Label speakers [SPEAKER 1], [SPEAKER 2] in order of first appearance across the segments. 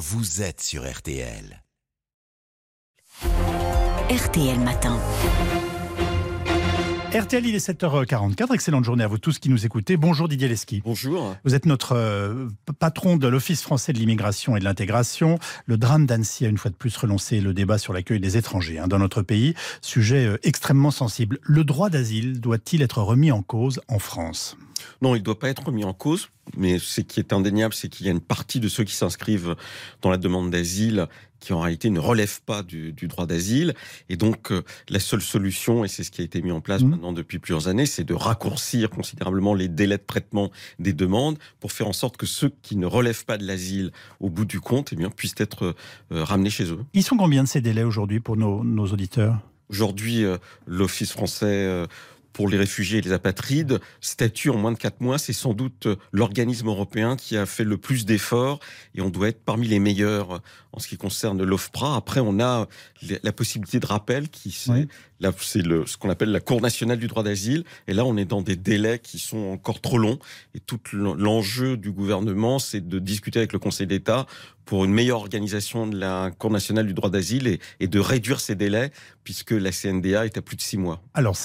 [SPEAKER 1] vous êtes sur RTL.
[SPEAKER 2] RTL Matin.
[SPEAKER 3] RTL, il est 7h44. Excellente journée à vous tous qui nous écoutez. Bonjour Didier Leski.
[SPEAKER 4] Bonjour.
[SPEAKER 3] Vous êtes notre euh, patron de l'Office français de l'immigration et de l'intégration. Le drame d'Annecy a une fois de plus relancé le débat sur l'accueil des étrangers hein, dans notre pays. Sujet euh, extrêmement sensible. Le droit d'asile doit-il être remis en cause en France?
[SPEAKER 4] Non, il ne doit pas être remis en cause. Mais ce qui est indéniable, c'est qu'il y a une partie de ceux qui s'inscrivent dans la demande d'asile qui en réalité ne relèvent pas du, du droit d'asile. Et donc, euh, la seule solution, et c'est ce qui a été mis en place
[SPEAKER 3] Mmh.
[SPEAKER 4] maintenant depuis plusieurs années, c'est de raccourcir considérablement les délais de traitement des demandes pour faire en sorte que ceux qui ne relèvent pas de l'asile au bout du compte eh bien, puissent être euh, ramenés chez eux.
[SPEAKER 3] Ils sont combien de ces délais aujourd'hui pour nos, nos auditeurs?
[SPEAKER 4] Aujourd'hui, euh, l'Office français pour les réfugiés et les apatrides statue en moins de quatre mois. C'est sans doute euh, l'organisme européen qui a fait le plus d'efforts et on doit être parmi les meilleurs euh, en ce qui concerne l'OFPRA. Après, on a les- la possibilité de rappel qui
[SPEAKER 3] Oui.
[SPEAKER 4] Là, c'est ce qu'on appelle la Cour nationale du droit d'asile. Et là, on est dans des délais qui sont encore trop longs. Et tout l'en- l'enjeu du gouvernement, c'est de discuter avec le Conseil d'État pour une meilleure organisation de la Cour nationale du droit d'asile et, et de réduire ces délais, puisque la CNDA est à plus de six mois.
[SPEAKER 3] Alors,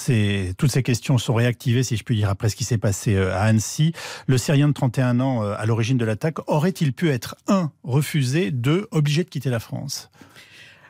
[SPEAKER 3] toutes ces questions sont réactivées, si je puis dire, après ce qui s'est passé euh, à Annecy. Le Syrien de 31 ans, euh, à l'origine de l'attaque, aurait-il pu être, un, refusé, deux, obligé de quitter la France?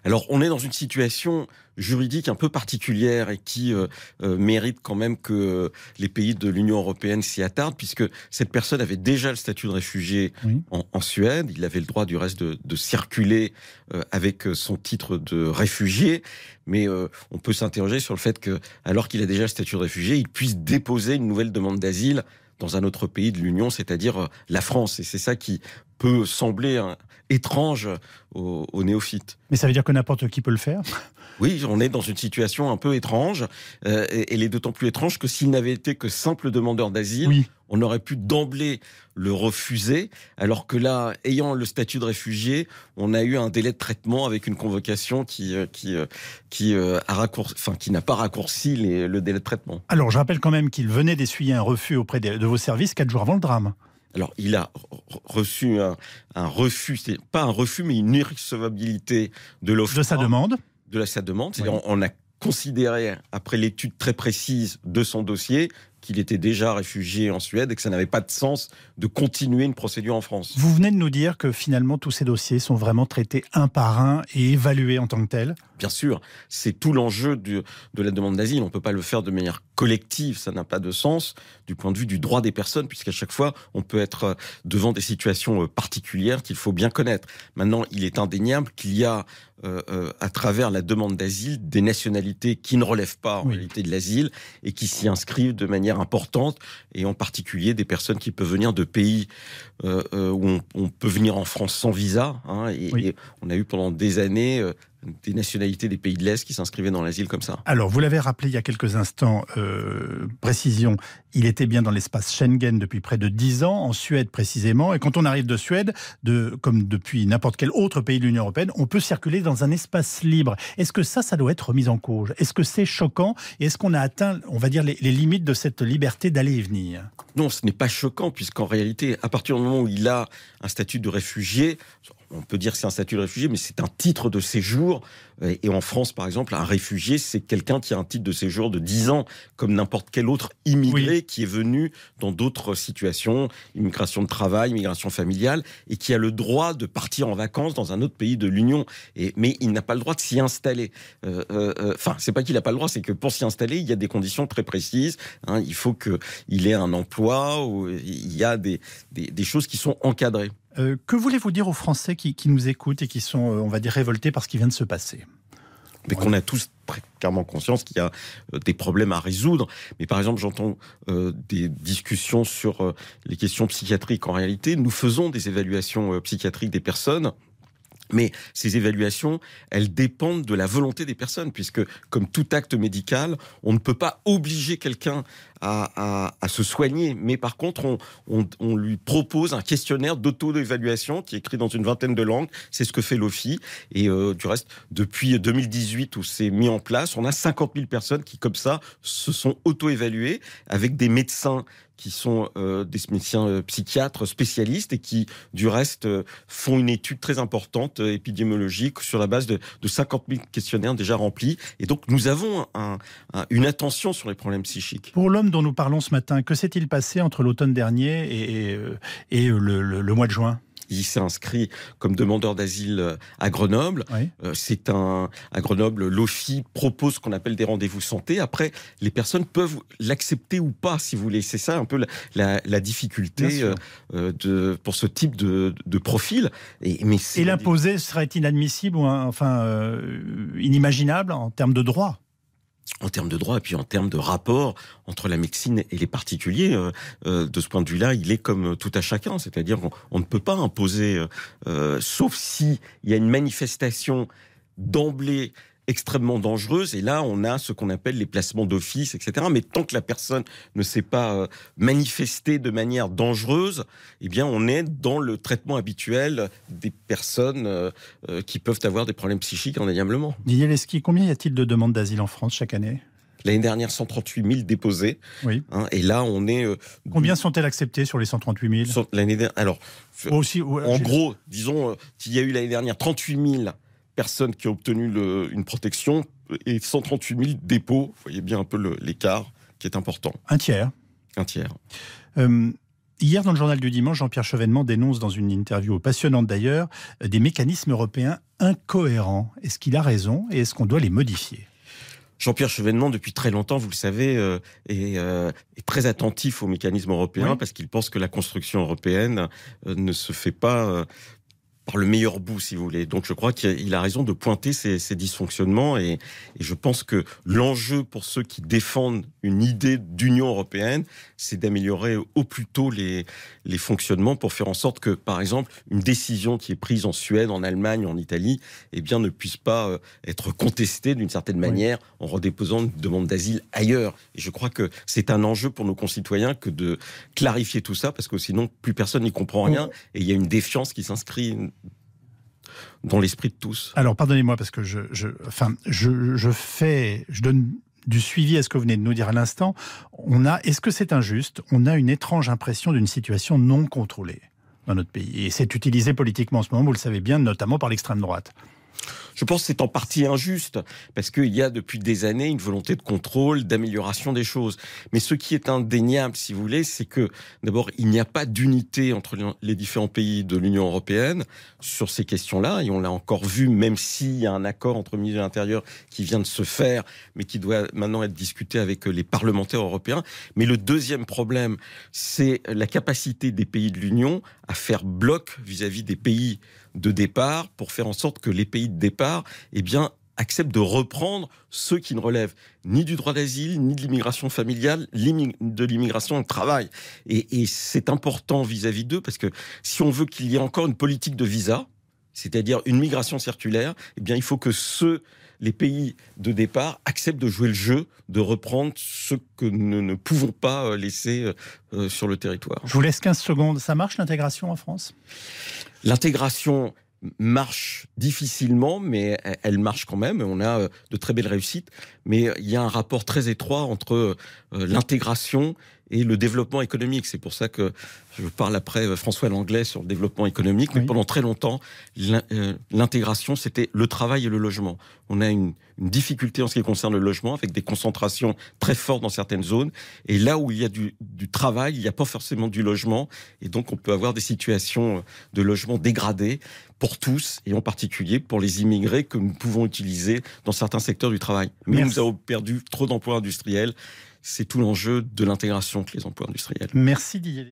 [SPEAKER 4] Alors, on est dans une situation juridique un peu particulière et qui euh, euh, mérite quand même que les pays de l'Union européenne s'y attardent, puisque cette personne avait déjà le statut de réfugié
[SPEAKER 3] Oui.
[SPEAKER 4] en, en Suède. Il avait le droit du reste de, de circuler euh, avec son titre de réfugié, mais on peut s'interroger sur le fait que, alors qu'il a déjà le statut de réfugié, il puisse déposer une nouvelle demande d'asile dans un autre pays de l'Union, c'est-à-dire euh, la France. Et c'est ça qui peut sembler hein, étrange aux, aux néophytes.
[SPEAKER 3] Mais ça veut dire que n'importe qui peut le faire
[SPEAKER 4] Oui, on est dans une situation un peu étrange. Euh, et elle est d'autant plus étrange que s'il n'avait été que simple demandeur d'asile,
[SPEAKER 3] Oui.
[SPEAKER 4] On aurait pu d'emblée le refuser, alors que là, ayant le statut de réfugié, on a eu un délai de traitement avec une convocation qui euh, qui euh, qui euh, a raccourci, enfin qui n'a pas raccourci les- le délai de traitement.
[SPEAKER 3] Alors, je rappelle quand même qu'il venait d'essuyer un refus auprès de vos services quatre jours avant le drame.
[SPEAKER 4] Alors, il a re- reçu un, un refus, c'est pas un refus, mais une irrecevabilité de l'offre
[SPEAKER 3] De sa demande.
[SPEAKER 4] de la, sa demande.
[SPEAKER 3] Oui.
[SPEAKER 4] on, on a considéré, après l'étude très précise de son dossier, qu'il était déjà réfugié en Suède et que ça n'avait pas de sens de continuer une procédure en France.
[SPEAKER 3] Vous venez de nous dire que finalement tous ces dossiers sont vraiment traités un par un et évalués en tant que tels.
[SPEAKER 4] Bien sûr, c'est tout l'enjeu de la demande d'asile. On ne peut pas le faire de manière collective, ça n'a pas de sens du point de vue du droit des personnes, puisqu'à chaque fois, on peut être euh, devant des situations euh, particulières qu'il faut bien connaître. Maintenant, il est indéniable qu'il y a, euh, euh, à travers la demande d'asile, des nationalités qui ne relèvent pas en
[SPEAKER 3] Oui.
[SPEAKER 4] réalité de l'asile et qui s'y inscrivent de manière importante, et en particulier des personnes qui peuvent venir de pays euh, euh, où on, on peut venir en France sans visa. hein, et,
[SPEAKER 3] Oui.
[SPEAKER 4] et on a eu pendant des années euh, des nationalités des pays de l'Est qui s'inscrivaient dans l'asile comme ça.
[SPEAKER 3] Alors, vous l'avez rappelé il y a quelques instants, euh, précision, il était bien dans l'espace Schengen depuis près de 10 ans, en Suède précisément, et quand on arrive de Suède, de, comme depuis n'importe quel autre pays de l'Union européenne, on peut circuler dans un espace libre. Est-ce que ça, ça doit être remis en cause? Est-ce que c'est choquant? Et est-ce qu'on a atteint, on va dire, les, les limites de cette liberté d'aller et venir?
[SPEAKER 4] Non, ce n'est pas choquant, puisqu'en réalité, à partir du moment où il a un statut de réfugié, on peut dire que c'est un statut de réfugié, mais c'est un titre de séjour. Euh, Et en France, par exemple, un réfugié, c'est quelqu'un qui a un titre de séjour de 10 ans, comme n'importe quel autre immigré qui est venu dans d'autres situations, immigration de travail, immigration familiale, et qui a le droit de partir en vacances dans un autre pays de l'Union. Mais il n'a pas le droit de s'y installer. Euh, euh, euh, Enfin, c'est pas qu'il n'a pas le droit, c'est que pour s'y installer, il y a des conditions très précises. hein. il faut qu'il ait un emploi, ou il y a des, des, des choses qui sont encadrées.
[SPEAKER 3] Euh, Que voulez-vous dire aux Français qui, nous écoutent et qui sont, euh, on va dire, révoltés par ce qui vient de se passer?
[SPEAKER 4] Mais qu'on a tous très clairement conscience qu'il y a euh, des problèmes à résoudre. Mais par exemple, j'entends des discussions sur les questions psychiatriques. En réalité, nous faisons des évaluations psychiatriques des personnes. Mais ces évaluations, elles dépendent de la volonté des personnes, puisque comme tout acte médical, on ne peut pas obliger quelqu'un à, se soigner. Mais par contre, on, on, on lui propose un questionnaire d'auto-évaluation qui est écrit dans une vingtaine de langues. C'est ce que fait l'OFI. Et euh, du reste, depuis 2018 où c'est mis en place, on a 50 000 personnes qui, comme ça, se sont auto-évaluées avec des médecins qui sont euh, des médecins euh, psychiatres spécialistes et qui, du reste, euh, font une étude très importante épidémiologique sur la base de, de 50 000 questionnaires déjà remplis. Et donc, nous avons un, un, une attention sur les problèmes psychiques.
[SPEAKER 3] Pour l'homme dont nous parlons ce matin, que s'est-il passé entre l'automne dernier et, le mois de juin?
[SPEAKER 4] Il s'est inscrit comme demandeur d'asile euh, à Grenoble. Oui. Euh, c'est un à Grenoble, l'OFI propose ce qu'on appelle des rendez-vous santé. Après, les personnes peuvent l'accepter ou pas, si vous voulez. C'est ça un peu la, la, la difficulté euh, de pour ce type de, de profil.
[SPEAKER 3] Et, mais et l'imposer serait inadmissible ou enfin euh, inimaginable en termes de droit?
[SPEAKER 4] En termes de droit et puis en termes de rapport entre la médecine et les particuliers. Euh, euh, de ce point de vue-là, il est comme tout à chacun, c'est-à-dire qu'on on ne peut pas imposer, euh, sauf si il y a une manifestation d'emblée extrêmement dangereuse. Et là, on a ce qu'on appelle les placements d'office, etc. Mais tant que la personne ne s'est pas euh, manifestée de manière dangereuse, eh bien, on est dans le traitement habituel des personnes euh, euh, qui peuvent avoir des problèmes psychiques indéniablement.
[SPEAKER 3] Didier Leski, combien y a-t-il de demandes d'asile en France chaque année?
[SPEAKER 4] L'année dernière, 138 000 déposés.
[SPEAKER 3] Oui.
[SPEAKER 4] Hein, et là, on est. Euh,
[SPEAKER 3] Combien sont-elles acceptées sur les 138 000
[SPEAKER 4] L'année dernière. Alors, Aussi, ouais, en gros, disons, il y a eu l'année dernière 38 000 personnes qui ont obtenu le, une protection et 138 000 dépôts. Vous voyez bien un peu l'écart qui est important.
[SPEAKER 3] Un tiers.
[SPEAKER 4] Un tiers.
[SPEAKER 3] Euh, hier, dans le journal du dimanche, Jean-Pierre Chevènement dénonce dans une interview passionnante d'ailleurs des mécanismes européens incohérents. Est-ce qu'il a raison et est-ce qu'on doit les modifier?
[SPEAKER 4] Jean-Pierre Chevènement, depuis très longtemps, vous le savez, euh, est, euh, est, très attentif aux mécanismes européens oui. parce qu'il pense que la construction européenne euh, ne se fait pas par le meilleur bout, si vous voulez. Donc je crois qu'il a raison de pointer ces, ces dysfonctionnements et, et, je pense que l'enjeu pour ceux qui défendent une idée d'Union européenne, c'est d'améliorer au plus tôt les, les fonctionnements pour faire en sorte que, par exemple, une décision qui est prise en Suède, en Allemagne, en Italie, eh bien, ne puisse pas euh, être contestée d'une certaine manière en redéposant une demande d'asile ailleurs. Et je crois que c'est un enjeu pour nos concitoyens que de clarifier tout ça, parce que sinon, plus personne n'y comprend rien et il y a une défiance qui s'inscrit dans l'esprit de tous.
[SPEAKER 3] Alors, pardonnez-moi, parce que je, je, enfin, je, je fais, je donne du suivi à ce que vous venez de nous dire à l'instant. On a, est-ce que c'est injuste? On a une étrange impression d'une situation non contrôlée dans notre pays. Et c'est utilisé politiquement en ce moment, vous le savez bien, notamment par l'extrême droite.
[SPEAKER 4] Je pense que c'est en partie injuste, parce qu'il y a depuis des années une volonté de contrôle, d'amélioration des choses. Mais ce qui est indéniable, si vous voulez, c'est que d'abord, il n'y a pas d'unité entre les différents pays de l'Union européenne sur ces questions-là, et on l'a encore vu, même s'il y a un accord entre ministres de l'Intérieur qui vient de se faire, mais qui doit maintenant être discuté avec les parlementaires européens. Mais le deuxième problème, c'est la capacité des pays de l'Union à faire bloc vis-à-vis -vis des pays de départ pour faire en sorte que les pays de départ, eh bien, acceptent de reprendre ceux qui ne relèvent ni du droit d'asile, ni de l'immigration familiale, de l'immigration de travail. Et, et c'est important vis-à-vis d'eux parce que si on veut qu'il y ait encore une politique de visa, c'est-à-dire une migration circulaire, eh bien, il faut que ceux les pays de départ acceptent de jouer le jeu, de reprendre ce que nous ne pouvons pas laisser euh, sur le territoire.
[SPEAKER 3] Je vous laisse 15 secondes. Ça marche l'intégration en France?
[SPEAKER 4] L'intégration marche difficilement, mais elle marche quand même. On a de très belles réussites, mais il y a un rapport très étroit entre l'intégration et le développement économique. C'est pour ça que je parle après François Langlais sur le développement économique, mais oui. pendant très longtemps, l'intégration, c'était le travail et le logement. On a une, une, difficulté en ce qui concerne le logement, avec des concentrations très fortes dans certaines zones. Et là où il y a du, du travail, il n'y a pas forcément du logement. Et donc, on peut avoir des situations de logement dégradées pour tous, et en particulier pour les immigrés que nous pouvons utiliser dans certains secteurs du travail. Mais Merci. nous avons perdu trop d'emplois industriels c'est tout l'enjeu de l'intégration que les emplois industriels.
[SPEAKER 3] Merci Didier.